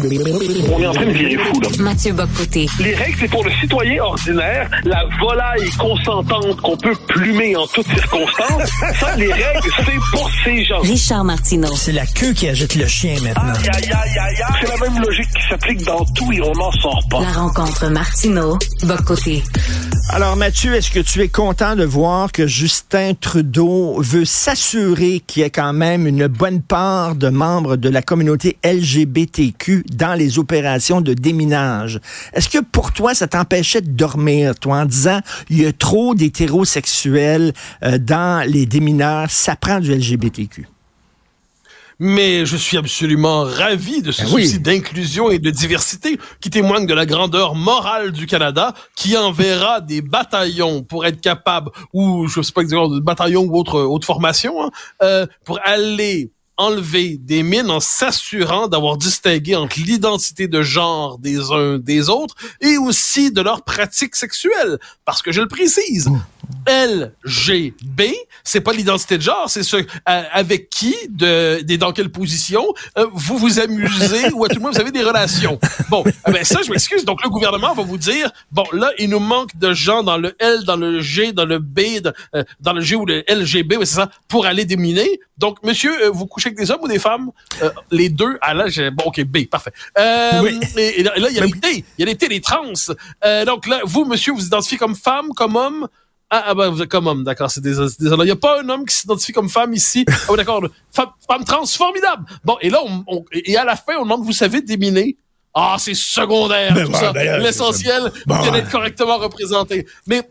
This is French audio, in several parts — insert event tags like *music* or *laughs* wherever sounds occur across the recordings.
On est en train de virer fou, là. Mathieu Bocoté. Les règles, c'est pour le citoyen ordinaire, la volaille consentante qu'on peut plumer en toutes circonstances. Ça, les règles, c'est pour ces gens. Richard Martineau. C'est la queue qui agite le chien maintenant. Aïe, aïe, aïe, aïe, aïe. C'est la même logique qui s'applique dans tout et on n'en sort pas. La rencontre Martineau. Bocoté. Alors Mathieu, est-ce que tu es content de voir que Justin Trudeau veut s'assurer qu'il y ait quand même une bonne part de membres de la communauté LGBTQ dans les opérations de déminage? Est-ce que pour toi, ça t'empêchait de dormir, toi, en disant il y a trop d'hétérosexuels euh, dans les démineurs, ça prend du LGBTQ? mais je suis absolument ravi de ce Ben oui. souci d'inclusion et de diversité qui témoigne de la grandeur morale du Canada, qui enverra des bataillons pour être capable, ou je sais pas exactement, de bataillons ou autre, autre formation, hein, euh, pour aller enlever des mines en s'assurant d'avoir distingué entre l'identité de genre des uns des autres et aussi de leurs pratiques sexuelles. Parce que je le précise, LGB, c'est pas l'identité de genre, c'est ce euh, avec qui, de, de- dans quelle position euh, vous vous amusez ou à tout le moins vous avez des relations. Bon, eh ben ça, je m'excuse. Donc le gouvernement va vous dire, bon là, il nous manque de gens dans le L, dans le G, dans le B, dans, euh, dans le G ou le LGB, ouais, c'est ça, pour aller déminer. Donc monsieur, euh, vous couchez avec des hommes ou des femmes? Les deux. Ah là, j'ai bon, ok, B, parfait. Euh, Oui. et, et là, il y a les T, il y a les T, les trans. Euh, donc là, vous, monsieur, vous identifiez comme femme, comme homme? Ah, ah ben, vous êtes comme homme, d'accord, c'est désolé. Il n'y a pas un homme qui s'identifie comme femme ici. Ah oui, d'accord, femme, femme trans, formidable. Bon, et là, on, on- et à la fin, on demande, vous savez déminer? Ah, c'est secondaire, Ben tout ça. ben L'essentiel, c'est d'être correctement représenté. Mais,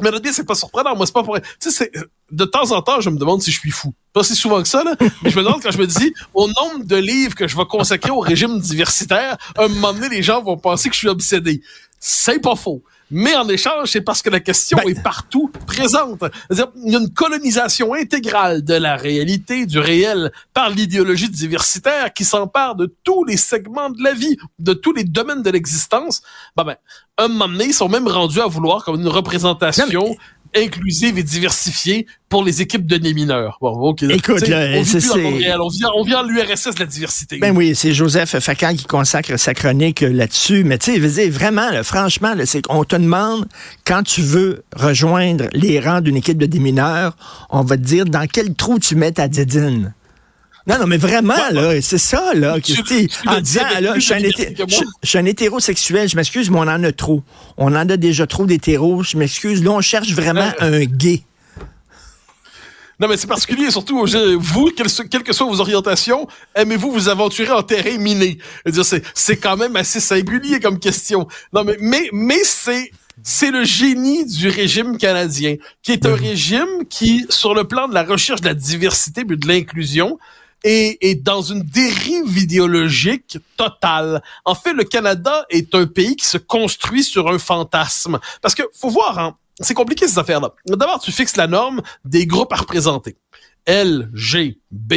mais le c'est pas surprenant. Moi, c'est pas pour, tu sais, c'est, de temps en temps, je me demande si je suis fou. Pas si souvent que ça, là. Mais je me demande quand je me dis, au nombre de livres que je vais consacrer au régime diversitaire, à un moment donné, les gens vont penser que je suis obsédé. C'est pas faux. Mais en échange, c'est parce que la question Ben- est partout présente. C'est-à-dire, il y a une colonisation intégrale de la réalité, du réel, par l'idéologie diversitaire qui s'empare de tous les segments de la vie, de tous les domaines de l'existence. Ben, ben, un moment donné, ils sont même rendus à vouloir comme une représentation inclusive et diversifiée pour les équipes de mineurs. Bon, ok. Écoute, là, on vit plus. On vient, on vient à l'URSS de la diversité. Ben oui, c'est Joseph Facal qui consacre sa chronique euh, là-dessus. Mais tu sais, vraiment, là, franchement, là, c'est qu'on te demande, quand tu veux rejoindre les rangs d'une équipe de démineurs, on va te dire dans quel trou tu mets ta dédine. Non, non, mais vraiment, là, c'est ça, là. Tu- en disant, là, je suis, un je, suis hétérosexuel, je m'excuse, mais on en a trop. On en a déjà trop d'hétéros, je m'excuse. Là, on cherche vraiment un gay. Non, mais c'est particulier, surtout, vous, quelles, que soient vos orientations, aimez-vous vous aventurer en terrain miné? C'est, c'est quand même assez singulier comme question. Non, mais, mais, mais c'est, c'est le génie du régime canadien, qui est un régime qui, sur le plan de la recherche de la diversité mais de l'inclusion, est, est dans une dérive idéologique totale. En fait, le Canada est un pays qui se construit sur un fantasme. Parce que, faut voir, hein, c'est compliqué ces affaires-là. D'abord, tu fixes la norme des groupes à représenter. L, G, B,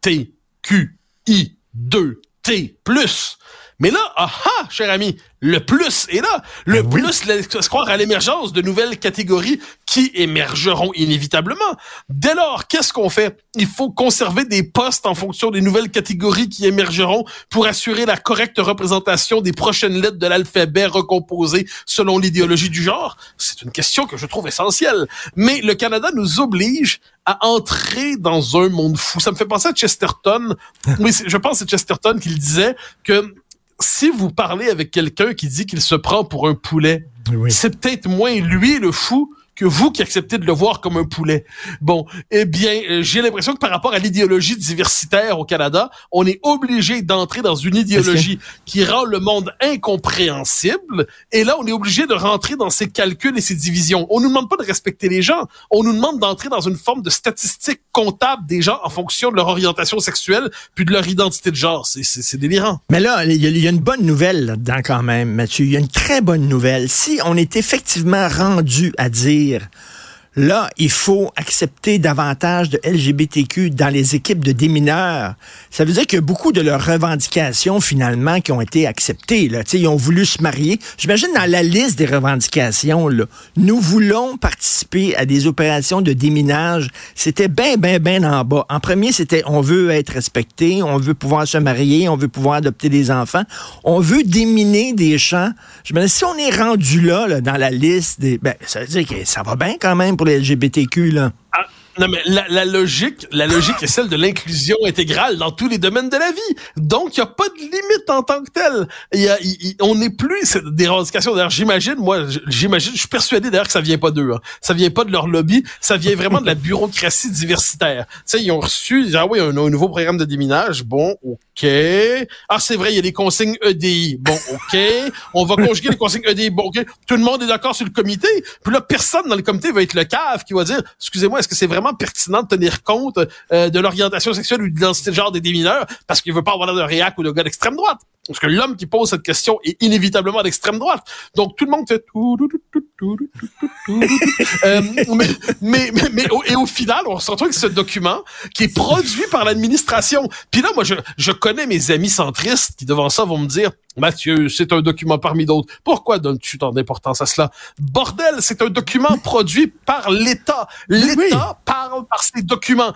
T, Q, I, 2, T, plus. Mais là, ah ah, cher ami, le plus est là. Le Ben oui. plus laisse croire à l'émergence de nouvelles catégories qui émergeront inévitablement. Dès lors, qu'est-ce qu'on fait? Il faut conserver des postes en fonction des nouvelles catégories qui émergeront pour assurer la correcte représentation des prochaines lettres de l'alphabet recomposées selon l'idéologie du genre? C'est une question que je trouve essentielle. Mais le Canada nous oblige à entrer dans un monde fou. Ça me fait penser à Chesterton. *laughs* Oui, je pense que c'est Chesterton qui le disait que si vous parlez avec quelqu'un qui dit qu'il se prend pour un poulet, Oui. c'est peut-être moins lui le fou que vous qui acceptez de le voir comme un poulet. Bon, eh bien, euh, j'ai l'impression que par rapport à l'idéologie diversitaire au Canada, on est obligé d'entrer dans une idéologie qui rend le monde incompréhensible. Et là, on est obligé de rentrer dans ces calculs et ces divisions. On nous demande pas de respecter les gens. On nous demande d'entrer dans une forme de statistique comptable des gens en fonction de leur orientation sexuelle puis de leur identité de genre. C'est, délirant. Mais là, il y, y a une bonne nouvelle là-dedans quand même, Mathieu. Il y a une très bonne nouvelle. Si on est effectivement rendu à dire leer Là, il faut accepter davantage de LGBTQ dans les équipes de démineurs. Ça veut dire que beaucoup de leurs revendications, finalement, qui ont été acceptées, là, ils ont voulu se marier. J'imagine dans la liste des revendications, là, nous voulons participer à des opérations de déminage. C'était bien, bien, bien en bas. En premier, c'était on veut être respecté, on veut pouvoir se marier, on veut pouvoir adopter des enfants, on veut déminer des champs. Je me dis, si on est rendu là, dans la liste, des, ben, ça veut dire que ça va bien quand même pour les LGBTQ, là. Ah, non, mais la, la, logique, la logique est celle de l'inclusion intégrale dans tous les domaines de la vie. Donc, il n'y a pas de limite en tant que telle. Y a, on n'est plus c'est des. D'ailleurs, j'imagine, moi, j'imagine, je suis persuadé d'ailleurs que ça vient pas d'eux. Hein. Ça vient pas de leur lobby. Ça vient vraiment de la bureaucratie diversitaire. Tu sais, ils ont reçu, ah oui, un, un nouveau programme de déminage. Bon, OK. Ah, c'est vrai, il y a des consignes EDI. Bon, OK. On va conjuguer les consignes EDI. Bon, OK. Tout le monde est d'accord sur le comité. Puis là, personne dans le comité va être le cave qui va dire, excusez-moi, est-ce que c'est vraiment pertinent de tenir compte euh, de l'orientation sexuelle ou de l'identité de genre des démineurs parce qu'il veut pas avoir de réac ou de gars d'extrême droite. Parce que l'homme qui pose cette question est inévitablement d'extrême droite. Donc tout le monde fait euh, mais, mais, mais, et au final, on se retrouve avec ce document qui est produit par l'administration. Puis là, moi, je, je connais mes amis centristes qui devant ça vont me dire Mathieu, c'est un document parmi d'autres. Pourquoi donnes-tu tant d'importance à cela? Bordel, c'est un document produit par l'État. L'État parle par ses documents.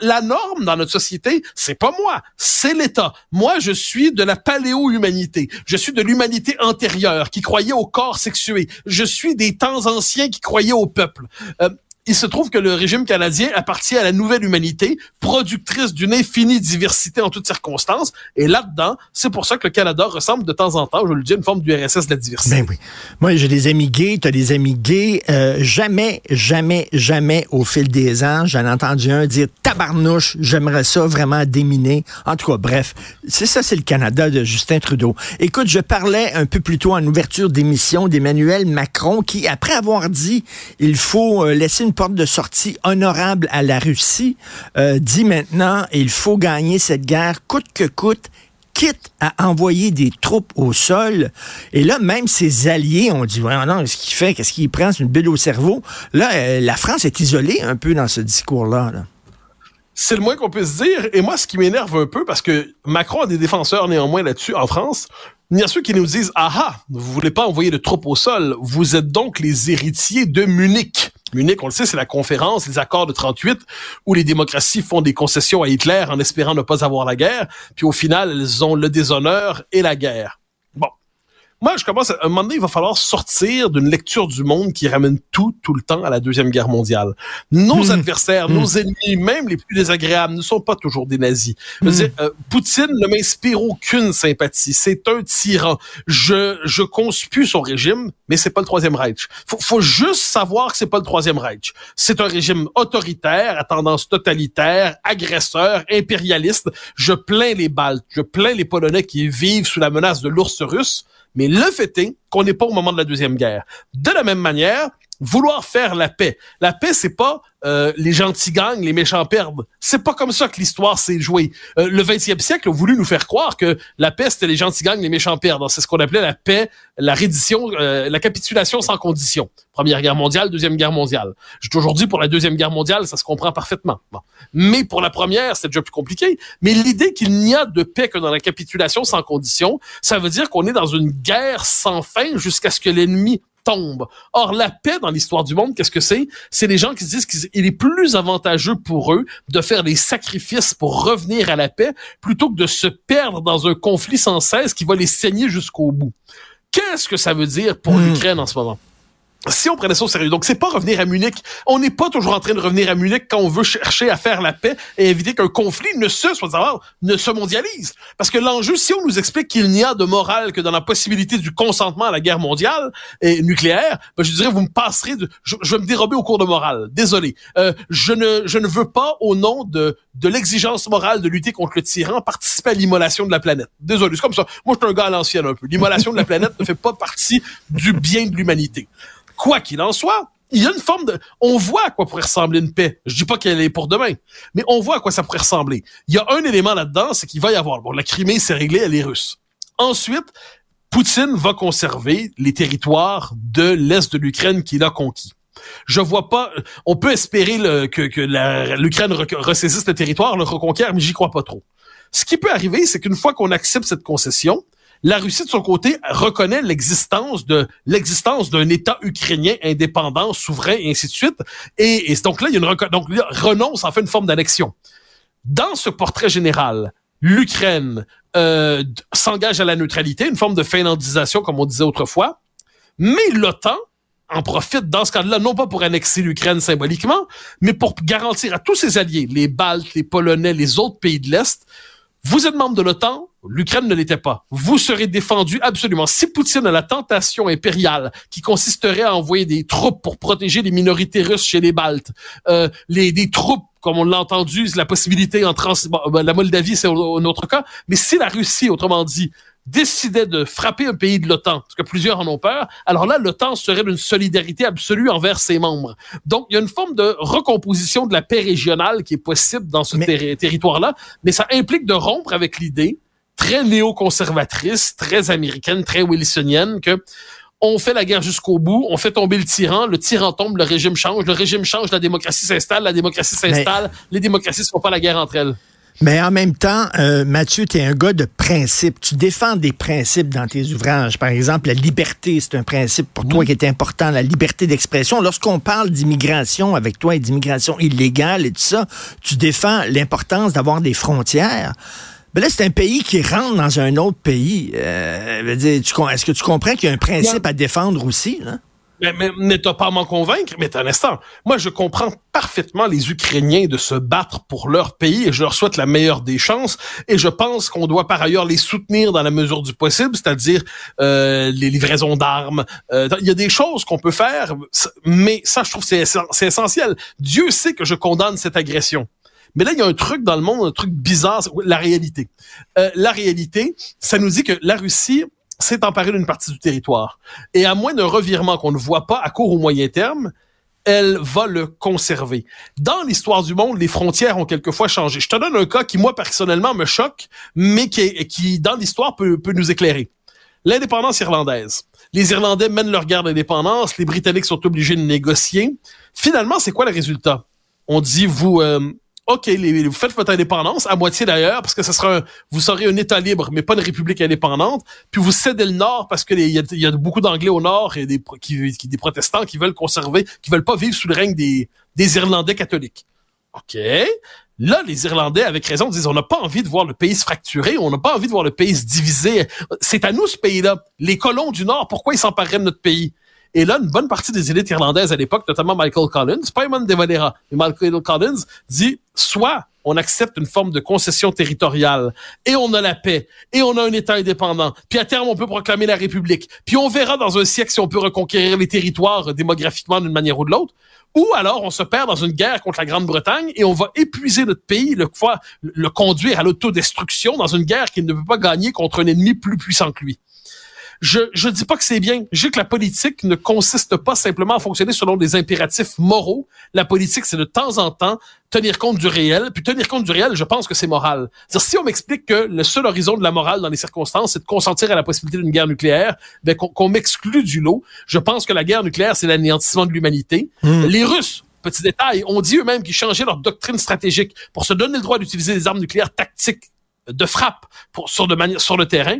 la norme dans notre société, c'est pas moi, c'est l'État. Moi, je suis de la paléo-humanité. Je suis de l'humanité antérieure qui croyait au corps sexué. Je suis des temps anciens qui croyaient au peuple. Euh, il se trouve que le régime canadien appartient à la nouvelle humanité, productrice d'une infinie diversité en toutes circonstances. Et là-dedans, c'est pour ça que le Canada ressemble de temps en temps, je le dis, une forme du RSS de la diversité. Ben oui. Moi, j'ai des amis gays, tu as des amis gays. Euh, jamais, jamais, jamais, au fil des ans, j'en ai entendu un dire tabarnouche, j'aimerais ça vraiment déminer. En tout cas, bref, c'est ça, c'est le Canada de Justin Trudeau. Écoute, je parlais un peu plus tôt en ouverture d'émission d'Emmanuel Macron qui, après avoir dit il faut euh, laisser une porte de sortie honorable à la Russie, euh, dit maintenant il faut gagner cette guerre coûte que coûte quitte à envoyer des troupes au sol. Et là, même ses alliés ont dit, ouais, non, ce qu'il fait, qu'est-ce qu'il prend, c'est une bulle au cerveau. Là, euh, la France est isolée un peu dans ce discours-là. C'est le moins qu'on puisse dire. Et moi, ce qui m'énerve un peu, parce que Macron a des défenseurs néanmoins là-dessus en France, il y a ceux qui nous disent, ah ah, vous voulez pas envoyer de troupes au sol, vous êtes donc les héritiers de Munich. Munich, on le sait, c'est la conférence, les accords de 38, où les démocraties font des concessions à Hitler en espérant ne pas avoir la guerre, puis au final, elles ont le déshonneur et la guerre. Moi, je commence à un moment donné, il va falloir sortir d'une lecture du monde qui ramène tout, tout le temps à la Deuxième Guerre mondiale. Nos hmm. adversaires, nos hmm. ennemis, même les plus désagréables, ne sont pas toujours des nazis. Je veux hmm. euh, Poutine ne m'inspire aucune sympathie. C'est un tyran. Je, je conspue son régime, mais c'est pas le Troisième Reich. Faut, faut juste savoir que c'est pas le Troisième Reich. C'est un régime autoritaire, à tendance totalitaire, agresseur, impérialiste. Je plains les Baltes, je plains les Polonais qui vivent sous la menace de l'ours russe. Mais le fait est qu'on n'est pas au moment de la Deuxième Guerre. De la même manière, vouloir faire la paix. La paix, c'est pas euh, les gentils gagnent, les méchants perdent. C'est pas comme ça que l'histoire s'est jouée. Euh, le 20e siècle a voulu nous faire croire que la paix, c'était les gentils gagnent, les méchants perdent. C'est ce qu'on appelait la paix, la reddition, euh, la capitulation sans condition. Première guerre mondiale, deuxième guerre mondiale. J'ai aujourd'hui pour la deuxième guerre mondiale, ça se comprend parfaitement. Mais pour la première, c'est déjà plus compliqué. Mais l'idée qu'il n'y a de paix que dans la capitulation sans condition, ça veut dire qu'on est dans une guerre sans fin jusqu'à ce que l'ennemi tombe. Or, la paix dans l'histoire du monde, qu'est-ce que c'est? C'est les gens qui disent qu'il est plus avantageux pour eux de faire des sacrifices pour revenir à la paix plutôt que de se perdre dans un conflit sans cesse qui va les saigner jusqu'au bout. Qu'est-ce que ça veut dire pour hmm. l'Ukraine en ce moment? Si on prenait ça au sérieux, donc c'est pas revenir à Munich. On n'est pas toujours en train de revenir à Munich quand on veut chercher à faire la paix et éviter qu'un conflit ne se, soit savoir, ne se mondialise. Parce que l'enjeu, si on nous explique qu'il n'y a de morale que dans la possibilité du consentement à la guerre mondiale et nucléaire, ben je dirais vous me passerez de, je, vais me dérober au cours de morale. Désolé, euh, je ne, je ne veux pas au nom de de l'exigence morale de lutter contre le tyran participer à l'immolation de la planète. Désolé, c'est comme ça. Moi, je suis un gars à l'ancienne un peu. L'immolation de la planète ne fait pas partie du bien de l'humanité. Quoi qu'il en soit, il y a une forme de, on voit à quoi pourrait ressembler une paix. Je dis pas qu'elle est pour demain, mais on voit à quoi ça pourrait ressembler. Il y a un élément là-dedans, c'est qu'il va y avoir, bon, la Crimée, c'est réglé, elle est russe. Ensuite, Poutine va conserver les territoires de l'Est de l'Ukraine qu'il a conquis. Je vois pas. On peut espérer que, que l'Ukraine ressaisisse le territoire, le reconquiert, mais j'y crois pas trop. Ce qui peut arriver, c'est qu'une fois qu'on accepte cette concession, la Russie, de son côté, reconnaît l'existence de l'existence d'un État ukrainien indépendant, souverain, et ainsi de suite. Et, donc là, il y a une donc renonce en fait une forme d'annexion. Dans ce portrait général, l'Ukraine euh, s'engage à la neutralité, une forme de finlandisation, comme on disait autrefois, mais l'OTAN en profite dans ce cas-là, non pas pour annexer l'Ukraine symboliquement, mais pour garantir à tous ses alliés, les Baltes, les Polonais, les autres pays de l'Est, vous êtes membre de l'OTAN, l'Ukraine ne l'était pas. Vous serez défendu absolument. Si Poutine a la tentation impériale qui consisterait à envoyer des troupes pour protéger les minorités russes chez les Baltes, euh, les, des troupes comme on l'a entendu, la possibilité en trans, ben, la Moldavie, c'est un autre cas. Mais si la Russie, autrement dit, décidait de frapper un pays de l'OTAN, parce que plusieurs en ont peur, alors là, l'OTAN serait d'une solidarité absolue envers ses membres. Donc, il y a une forme de recomposition de la paix régionale qui est possible dans ce territoire-là, mais ça implique de rompre avec l'idée très néoconservatrice, très américaine, très wilsonienne que on fait la guerre jusqu'au bout, on fait tomber le tyran, le tyran tombe, le régime change, le régime change, la démocratie s'installe, la démocratie s'installe, les démocraties ne font pas la guerre entre elles. Mais en même temps, euh, Mathieu, tu es un gars de principe. Tu défends des principes dans tes ouvrages. Par exemple, la liberté, c'est un principe pour toi qui est important, la liberté d'expression. Lorsqu'on parle d'immigration avec toi et d'immigration illégale et tout ça, tu défends l'importance d'avoir des frontières. Mais là, c'est un pays qui rentre dans un autre pays. Euh, Est-ce que tu comprends qu'il y a un principe à défendre aussi? Là? Mais, mais, mais t'as pas à m'en convaincre, mais un instant. Moi, je comprends parfaitement les Ukrainiens de se battre pour leur pays et je leur souhaite la meilleure des chances. Et je pense qu'on doit par ailleurs les soutenir dans la mesure du possible, c'est-à-dire euh, les livraisons d'armes. Euh, il y a des choses qu'on peut faire, mais ça, je trouve, c'est essentiel. Dieu sait que je condamne cette agression. Mais là, il y a un truc dans le monde, un truc bizarre, la réalité. Euh, la réalité, ça nous dit que la Russie s'est emparée d'une partie du territoire. Et à moins d'un revirement qu'on ne voit pas à court ou moyen terme, elle va le conserver. Dans l'histoire du monde, les frontières ont quelquefois changé. Je te donne un cas qui, moi, personnellement, me choque, mais qui, dans l'histoire, peut, peut nous éclairer. L'indépendance irlandaise. Les Irlandais mènent leur guerre d'indépendance, les Britanniques sont obligés de négocier. Finalement, c'est quoi le résultat? On dit, vous, euh, OK, les, vous faites votre indépendance, à moitié d'ailleurs, parce que sera vous serez un État libre, mais pas une république indépendante. Puis vous cédez le Nord parce que il y, a, beaucoup d'Anglais au Nord et des, qui, des protestants qui veulent conserver, qui veulent pas vivre sous le règne des, des Irlandais catholiques. OK. Là, les Irlandais, avec raison, disent on n'a pas envie de voir le pays se fracturer, on n'a pas envie de voir le pays se diviser. C'est à nous ce pays-là. Les colons du Nord, pourquoi ils s'empareraient de notre pays? Et là, une bonne partie des élites irlandaises à l'époque, notamment Michael Collins, pas Eamon de Valera, mais Michael Collins dit, soit on accepte une forme de concession territoriale et on a la paix et on a un État indépendant. Puis à terme, on peut proclamer la République. Puis on verra dans un siècle si on peut reconquérir les territoires démographiquement d'une manière ou de l'autre. Ou alors on se perd dans une guerre contre la Grande-Bretagne et on va épuiser notre pays, le, le conduire à l'autodestruction dans une guerre qu'il ne peut pas gagner contre un ennemi plus puissant que lui. Je je dis pas que c'est bien. Je dis que la politique ne consiste pas simplement à fonctionner selon des impératifs moraux. La politique, c'est de temps en temps tenir compte du réel. Puis tenir compte du réel, je pense que c'est moral. si on m'explique que le seul horizon de la morale dans les circonstances, c'est de consentir à la possibilité d'une guerre nucléaire, ben qu'on m'exclut du lot. Je pense que la guerre nucléaire, c'est l'anéantissement de l'humanité. Hmm. Les Russes petit détail, ont dit eux-mêmes qu'ils changeaient leur doctrine stratégique pour se donner le droit d'utiliser des armes nucléaires tactiques de frappe pour, sur, de sur le terrain,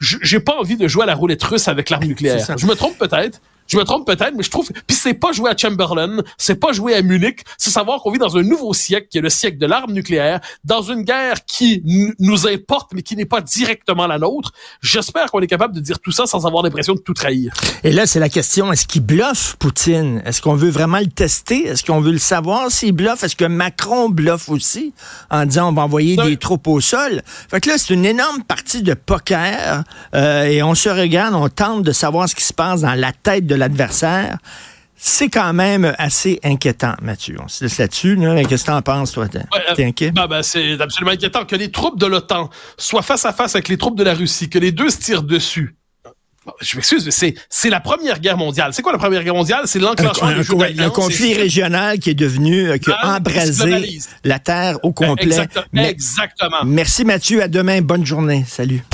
j'ai pas envie de jouer à la roulette russe avec l'arme *laughs* nucléaire. Je me trompe peut-être, je me trompe peut-être, mais je trouve. Puis c'est pas jouer à Chamberlain, c'est pas jouer à Munich, c'est savoir qu'on vit dans un nouveau siècle qui est le siècle de l'arme nucléaire, dans une guerre qui nous importe mais qui n'est pas directement la nôtre. J'espère qu'on est capable de dire tout ça sans avoir l'impression de tout trahir. Et là, c'est la question est-ce qu'il bluffe Poutine? Est-ce qu'on veut vraiment le tester? Est-ce qu'on veut le savoir s'il bluffe? Est-ce que Macron bluffe aussi en disant on va envoyer des troupes au sol? Fait que là, c'est une énorme partie de poker euh, et on se regarde, on tente de savoir ce qui se passe dans la tête de l'adversaire, c'est quand même assez inquiétant, Mathieu. On se laisse là-dessus. Qu'est-ce que tu en penses, toi? T'es euh, inquiet? Ben, ben, c'est absolument inquiétant que les troupes de l'OTAN soient face à face avec les troupes de la Russie, que les deux se tirent dessus. Je m'excuse, mais c'est la Première Guerre mondiale. C'est quoi la Première Guerre mondiale? C'est l'enclenchement du Un conflit régional qui est devenu, euh, qui a embrasé la Terre au complet. exactement. Merci Mathieu, à demain. Bonne journée. Salut.